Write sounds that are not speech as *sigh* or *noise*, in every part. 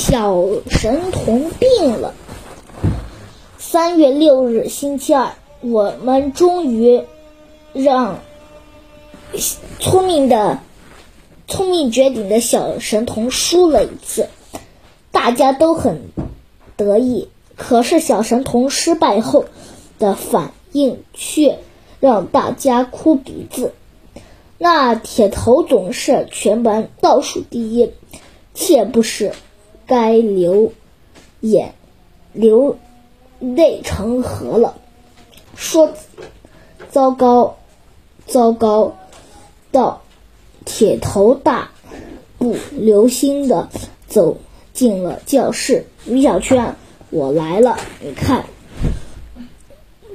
小神童病了。三月六日，星期二，我们终于让聪明的、聪明绝顶的小神童输了一次，大家都很得意。可是小神童失败后的反应却让大家哭鼻子。那铁头总是全班倒数第一，切不是该流眼流泪成河了。说糟糕，糟糕！到铁头大步流星的走进了教室。米小圈，我来了，你看。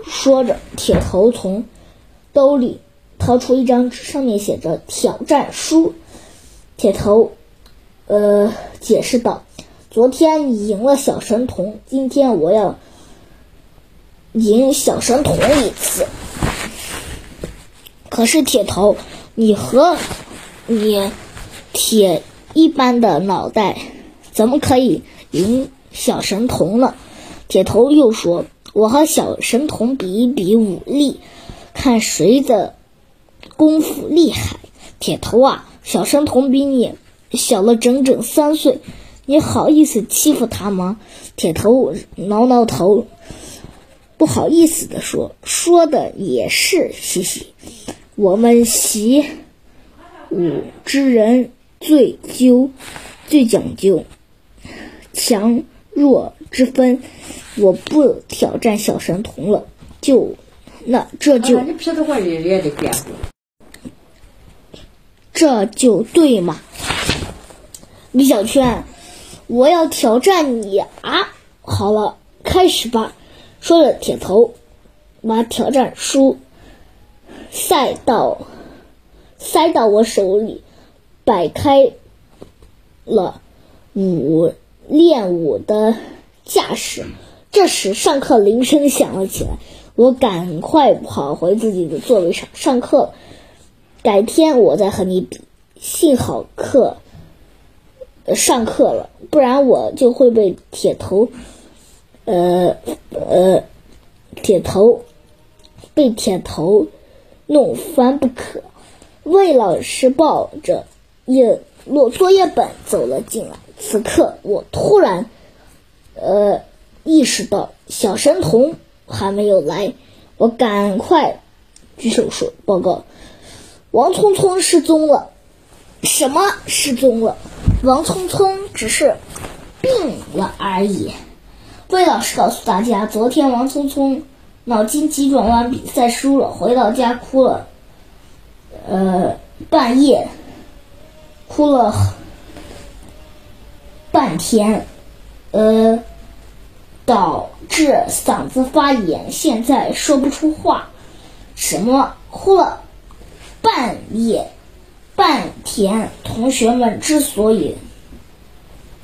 说着，铁头从兜里掏出一张纸，上面写着“挑战书”。铁头，呃，解释道：“昨天你赢了小神童，今天我要赢小神童一次。”可是铁头，你和你铁一般的脑袋，怎么可以赢小神童呢？铁头又说。我和小神童比一比武力，看谁的功夫厉害。铁头啊，小神童比你小了整整三岁，你好意思欺负他吗？铁头挠挠头，不好意思地说：“说的也是，嘻嘻。我们习武之人最究最讲究强弱之分。”我不挑战小神童了，就那这就这就对嘛，李小圈，我要挑战你啊！好了，开始吧。说着，铁头把挑战书塞到塞到我手里，摆开了舞练舞的架势。这时，上课铃声响了起来，我赶快跑回自己的座位上上课。改天我再和你比。幸好课上课了，不然我就会被铁头，呃呃，铁头被铁头弄翻不可。魏老师抱着一摞作业本走了进来。此刻，我突然，呃。意识到小神童还没有来，我赶快举手说：“报告，王聪聪失踪了。”“什么失踪了？”“王聪聪只是病了而已。”魏老师告诉大家：“昨天王聪聪脑筋急转弯比赛输了，回到家哭了，呃，半夜哭了半天，呃。”导致嗓子发炎，现在说不出话。什么哭了半夜半天？同学们之所以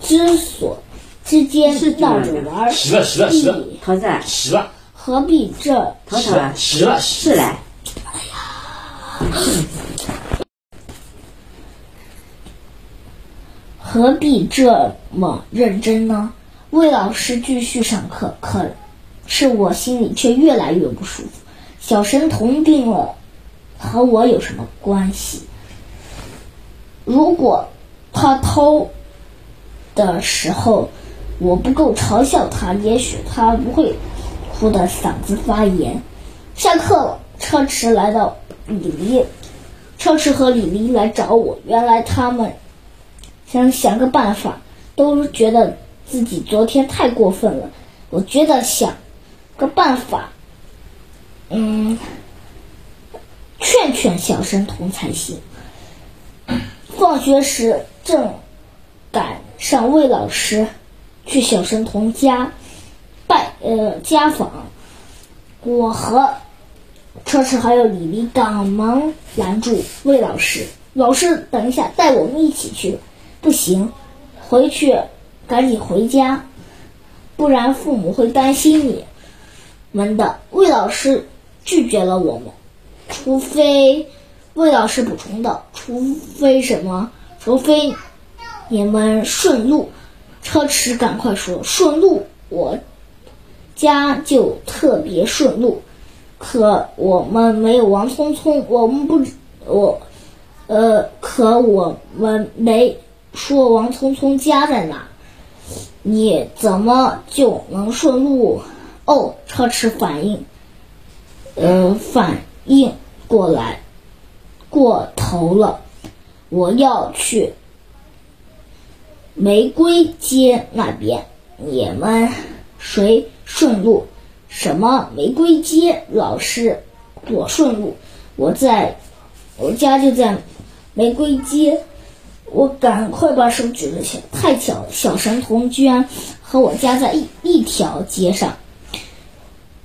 之所之间闹着玩，必何必这？是了是来。哎呀，何必这么认真呢？魏老师继续上课，可是我心里却越来越不舒服。小神童病了，和我有什么关系？如果他偷的时候我不够嘲笑他，也许他不会哭得嗓子发炎。下课了，车迟来到李黎，车迟和李黎来找我。原来他们想想个办法，都觉得。自己昨天太过分了，我觉得想个办法，嗯，劝劝小神童才行。放学时正赶上魏老师去小神童家拜呃家访，我和车迟还有李黎赶忙拦住魏老师：“老师，等一下，带我们一起去。”不行，回去。赶紧回家，不然父母会担心你们的。魏老师拒绝了我们，除非魏老师补充道：“除非什么？除非你们顺路车迟赶快说：“顺路，我家就特别顺路。可我们没有王聪聪，我们不，我，呃，可我们没说王聪聪家在哪。你怎么就能顺路？”哦，车迟反应，呃，反应过来，过头了。我要去玫瑰街那边，你们谁顺路？什么玫瑰街？老师，我顺路。我在，我家就在玫瑰街。我赶快把手举了起来。太巧了，小神童居然和我家在一一条街上。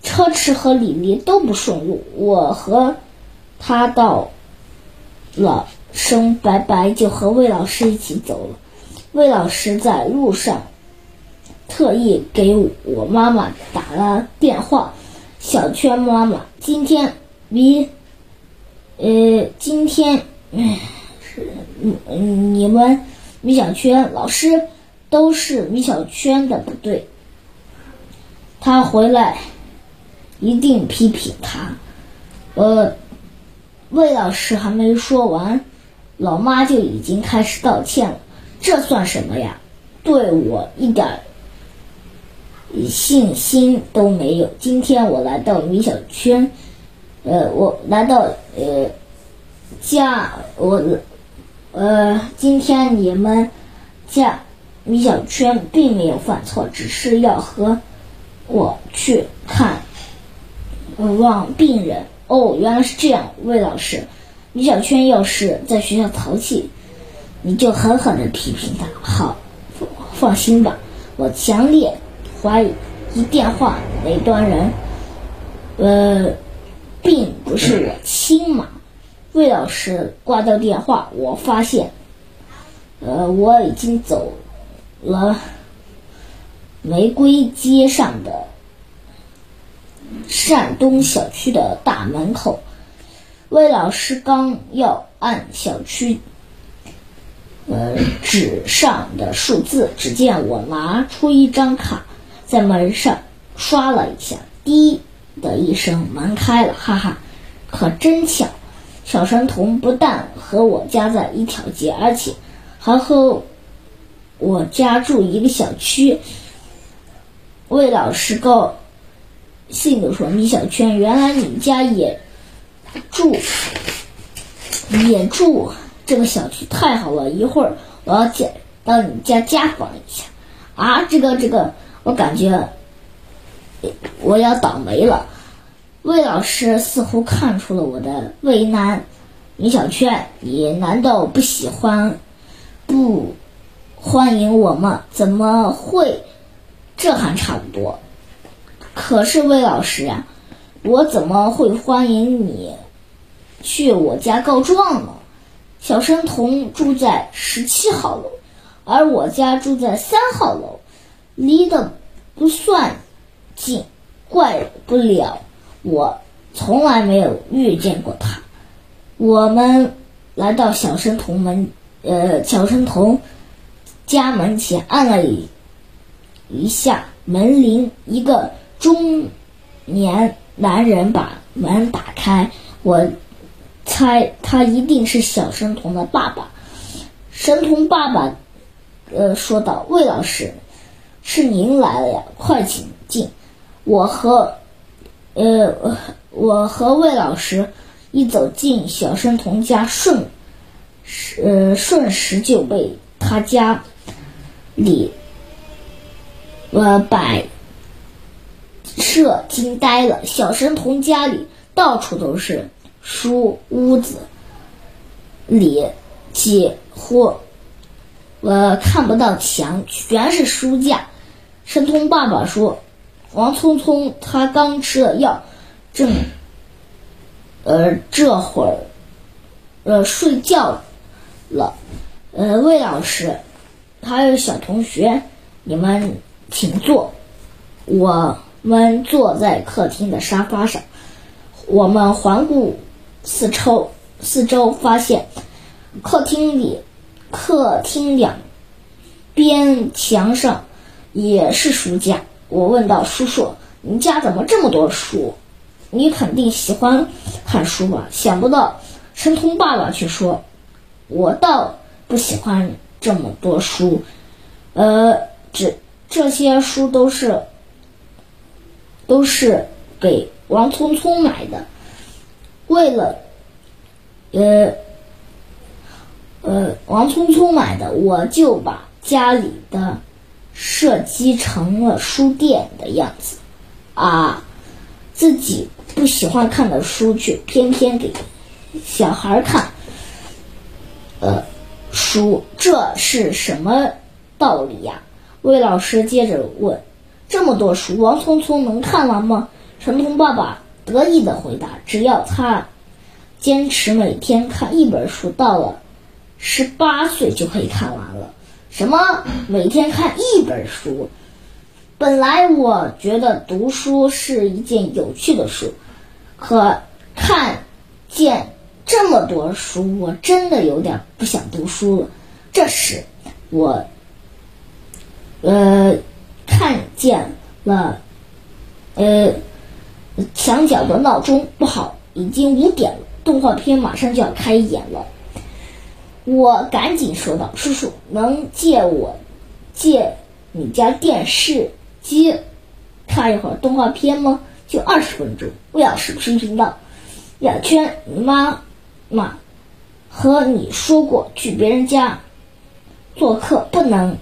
车迟和李黎都不顺路，我和他到了。声拜拜，就和魏老师一起走了。魏老师在路上特意给我妈妈打了电话：“小圈妈妈，今天米，呃，今天是嗯，你们米小圈老师都是米小圈的不对，他回来一定批评他。”呃，魏老师还没说完。老妈就已经开始道歉了，这算什么呀？对我一点信心都没有。今天我来到米小圈，呃，我来到呃家，我呃，今天你们家米小圈并没有犯错，只是要和我去看望病人。哦，原来是这样，魏老师。米小圈要是在学校淘气，你就狠狠的批评他。好，放心吧，我强烈怀疑电话那端人，呃，并不是我亲妈。魏老师挂掉电话，我发现，呃，我已经走了玫瑰街上的善东小区的大门口。魏老师刚要按小区呃纸上的数字，只见我拿出一张卡，在门上刷了一下，滴的一声，门开了，哈哈，可真巧！小神童不但和我家在一条街，而且还和我家住一个小区。魏老师告兴地说：“米小圈，原来你家也……”住也住这个小区太好了，一会儿我要见到你家家访一下。啊，这个这个，我感觉我要倒霉了。魏老师似乎看出了我的为难。米小圈，你难道不喜欢不欢迎我吗？怎么会？这还差不多。可是魏老师呀，我怎么会欢迎你？去我家告状呢。小神童住在十七号楼，而我家住在三号楼，离得不算近，怪不了我从来没有遇见过他。我们来到小神童门，呃，小神童家门前，按了一一下门铃，一个中年男人把门打开，我。猜他一定是小神童的爸爸。神童爸爸，呃，说道：“魏老师，是您来了呀，快请进。”我和，呃，我和魏老师一走进小神童家，瞬，呃，瞬时就被他家里，呃，摆设惊呆了。小神童家里到处都是。书屋子里几乎我看不到墙，全是书架。神童爸爸说：“王聪聪他刚吃了药，正呃这会儿呃睡觉了。”呃，魏老师还有小同学，你们请坐。我们坐在客厅的沙发上，我们环顾。四周，四周发现客厅里，客厅两边墙上也是书架。我问道：“叔叔，你家怎么这么多书？你肯定喜欢看书吧？”想不到神通爸爸却说：“我倒不喜欢这么多书，呃，这这些书都是都是给王聪聪买的，为了呃呃王聪聪买的，我就把家里的。”设计成了书店的样子，啊，自己不喜欢看的书却偏偏给小孩看，呃，书这是什么道理呀？魏老师接着问：“这么多书，王聪聪能看完吗？”陈彤爸爸得意的回答：“只要他坚持每天看一本书，到了十八岁就可以看完了。”什么？每天看一本书？本来我觉得读书是一件有趣的事，可看见这么多书，我真的有点不想读书了。这时，我呃见了呃墙角的闹钟，不好，已经五点了，动画片马上就要开演了。我赶紧说道：“叔叔，能借我借你家电视机看一会儿动画片吗？就二十分钟。”魏老师批评道：“雅圈，你妈妈和你说过，去别人家做客不能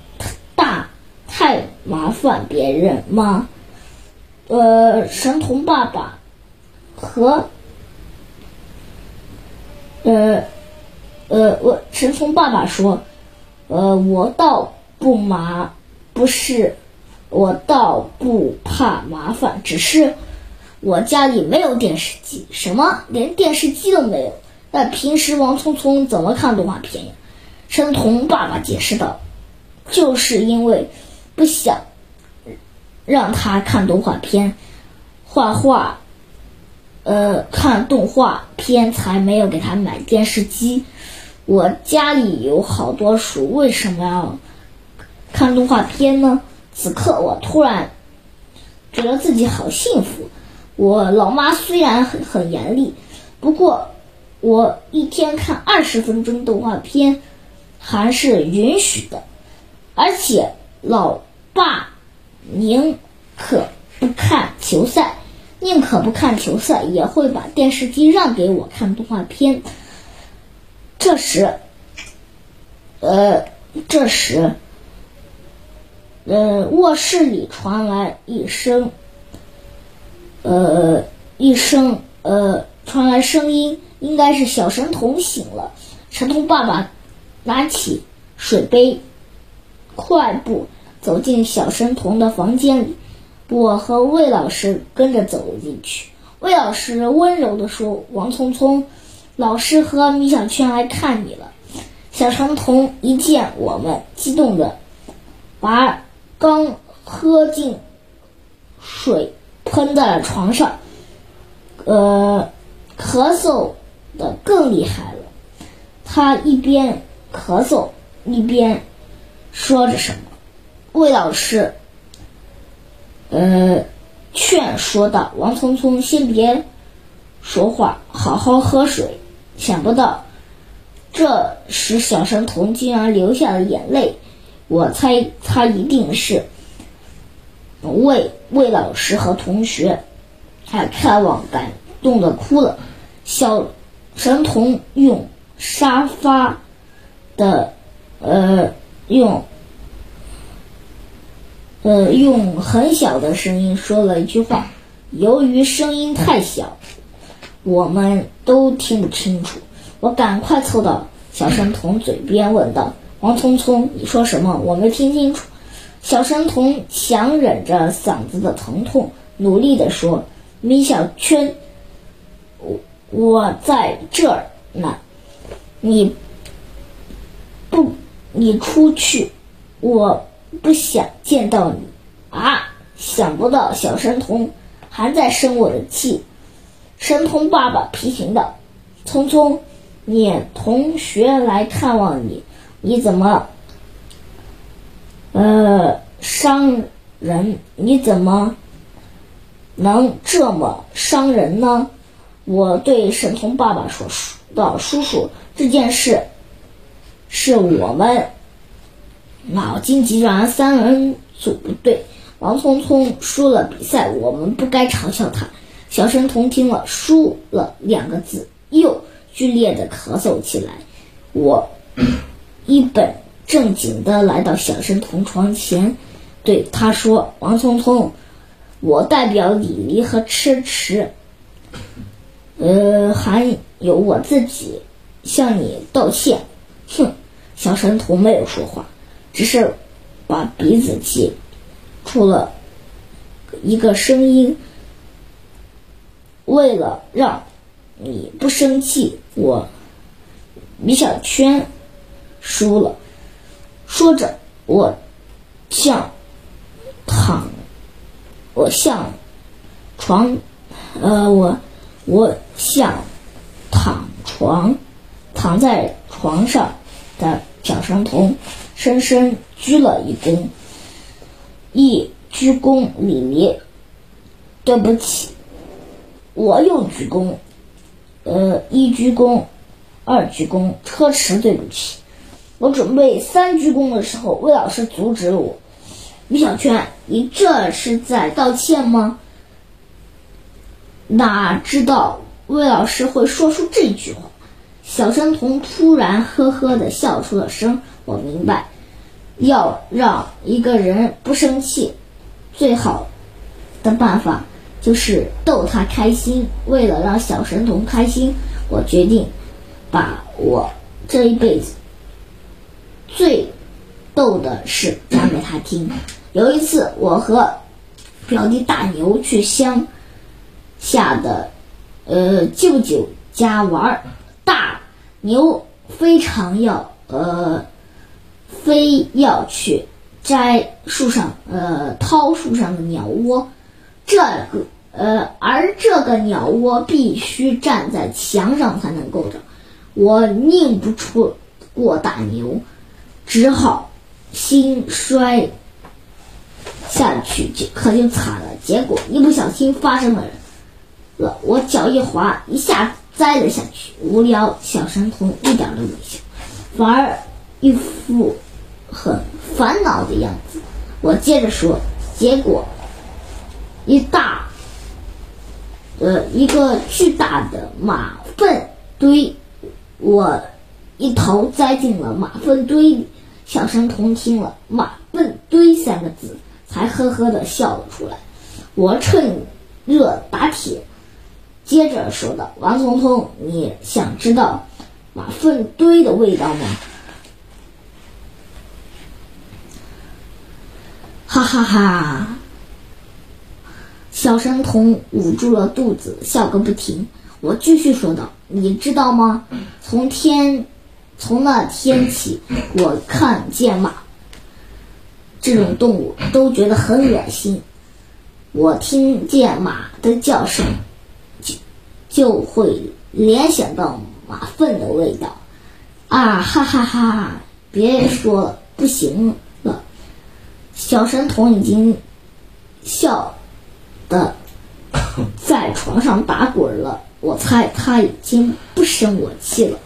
大太麻烦别人吗？”呃，神童爸爸和呃。呃，我神童爸爸说，呃，我倒不麻，不是，我倒不怕麻烦，只是我家里没有电视机，什么连电视机都没有。那平时王聪聪怎么看动画片呀？神童爸爸解释道，就是因为不想让他看动画片、画画，呃，看动画片才没有给他买电视机。我家里有好多书，为什么要看动画片呢？此刻我突然觉得自己好幸福。我老妈虽然很很严厉，不过我一天看二十分钟动画片还是允许的。而且老爸宁可不看球赛，宁可不看球赛，也会把电视机让给我看动画片。这时，呃，这时，呃，卧室里传来一声，呃，一声，呃，传来声音，应该是小神童醒了。神童爸爸拿起水杯，快步走进小神童的房间里。我和魏老师跟着走了进去。魏老师温柔地说：“王聪聪。”老师和米小圈来看你了。小神童一见我们，激动的把刚喝进水喷在了床上，呃，咳嗽的更厉害了。他一边咳嗽一边说着什么。魏老师，呃，劝说道：“王聪聪，先别说话，好好喝水。”想不到，这时小神童竟然流下了眼泪。我猜他一定是为魏老师和同学他看望感动的哭了。小神童用沙发的呃用呃用很小的声音说了一句话，由于声音太小。我们都听不清楚。我赶快凑到小神童嘴边问道：“王聪聪，你说什么？我没听清楚。”小神童强忍着嗓子的疼痛，努力地说：“米小圈，我我在这儿呢。你不，你出去，我不想见到你。”啊！想不到小神童还在生我的气。神童爸爸批评道：“聪聪，你同学来探望你，你怎么呃，伤人！你怎么能这么伤人呢？我对神童爸爸说道：“叔叔，这件事是我们脑筋急转弯三人组不对。王聪聪输了比赛，我们不该嘲笑他。”小神童听了“输了”两个字，又剧烈的咳嗽起来。我一本正经的来到小神童床前，对他说：“王聪聪，我代表李黎和痴痴。”呃，还有我自己向你道歉。哼，小神童没有说话，只是把鼻子挤出了一个声音。为了让你不生气，我米小圈输了。说着，我向躺，我向床，呃，我。我向躺床躺在床上的小神童深深鞠了一躬，一鞠躬礼礼，对不起。我又鞠躬，呃，一鞠躬，二鞠躬，车迟，对不起。我准备三鞠躬的时候，魏老师阻止了我。米小圈，你这是在道歉吗？哪知道魏老师会说出这句话？小神童突然呵呵的笑出了声。我明白，要让一个人不生气，最好的办法就是逗他开心。为了让小神童开心，我决定把我这一辈子最逗的事讲给他听。有一次，我和表弟大牛去乡。下的，呃，舅舅家玩，大牛非常要，呃，非要去摘树上，呃，掏树上的鸟窝，这个，呃，而这个鸟窝必须站在墙上才能够着，我拧不出过大牛，只好心摔下去，就可就惨了，结果一不小心发生了。了，我脚一滑，一下栽了下去。无聊小神童一点都没笑，反而一副很烦恼的样子。我接着说，结果一大呃一个巨大的马粪堆，我一头栽进了马粪堆里。小神童听了“马粪堆”三个字，才呵呵的笑了出来。我趁热打铁。接着说道：“王聪聪，你想知道马粪堆的味道吗？”哈哈哈！小神童捂住了肚子，笑个不停。我继续说道：“你知道吗？从天，从那天起，我看见马这种动物都觉得很恶心。我听见马的叫声。”就就会联想到马粪的味道，啊哈哈哈！别说了，不行，小神童已经笑的 *laughs* 在床上打滚了。我猜他已经不生我气了。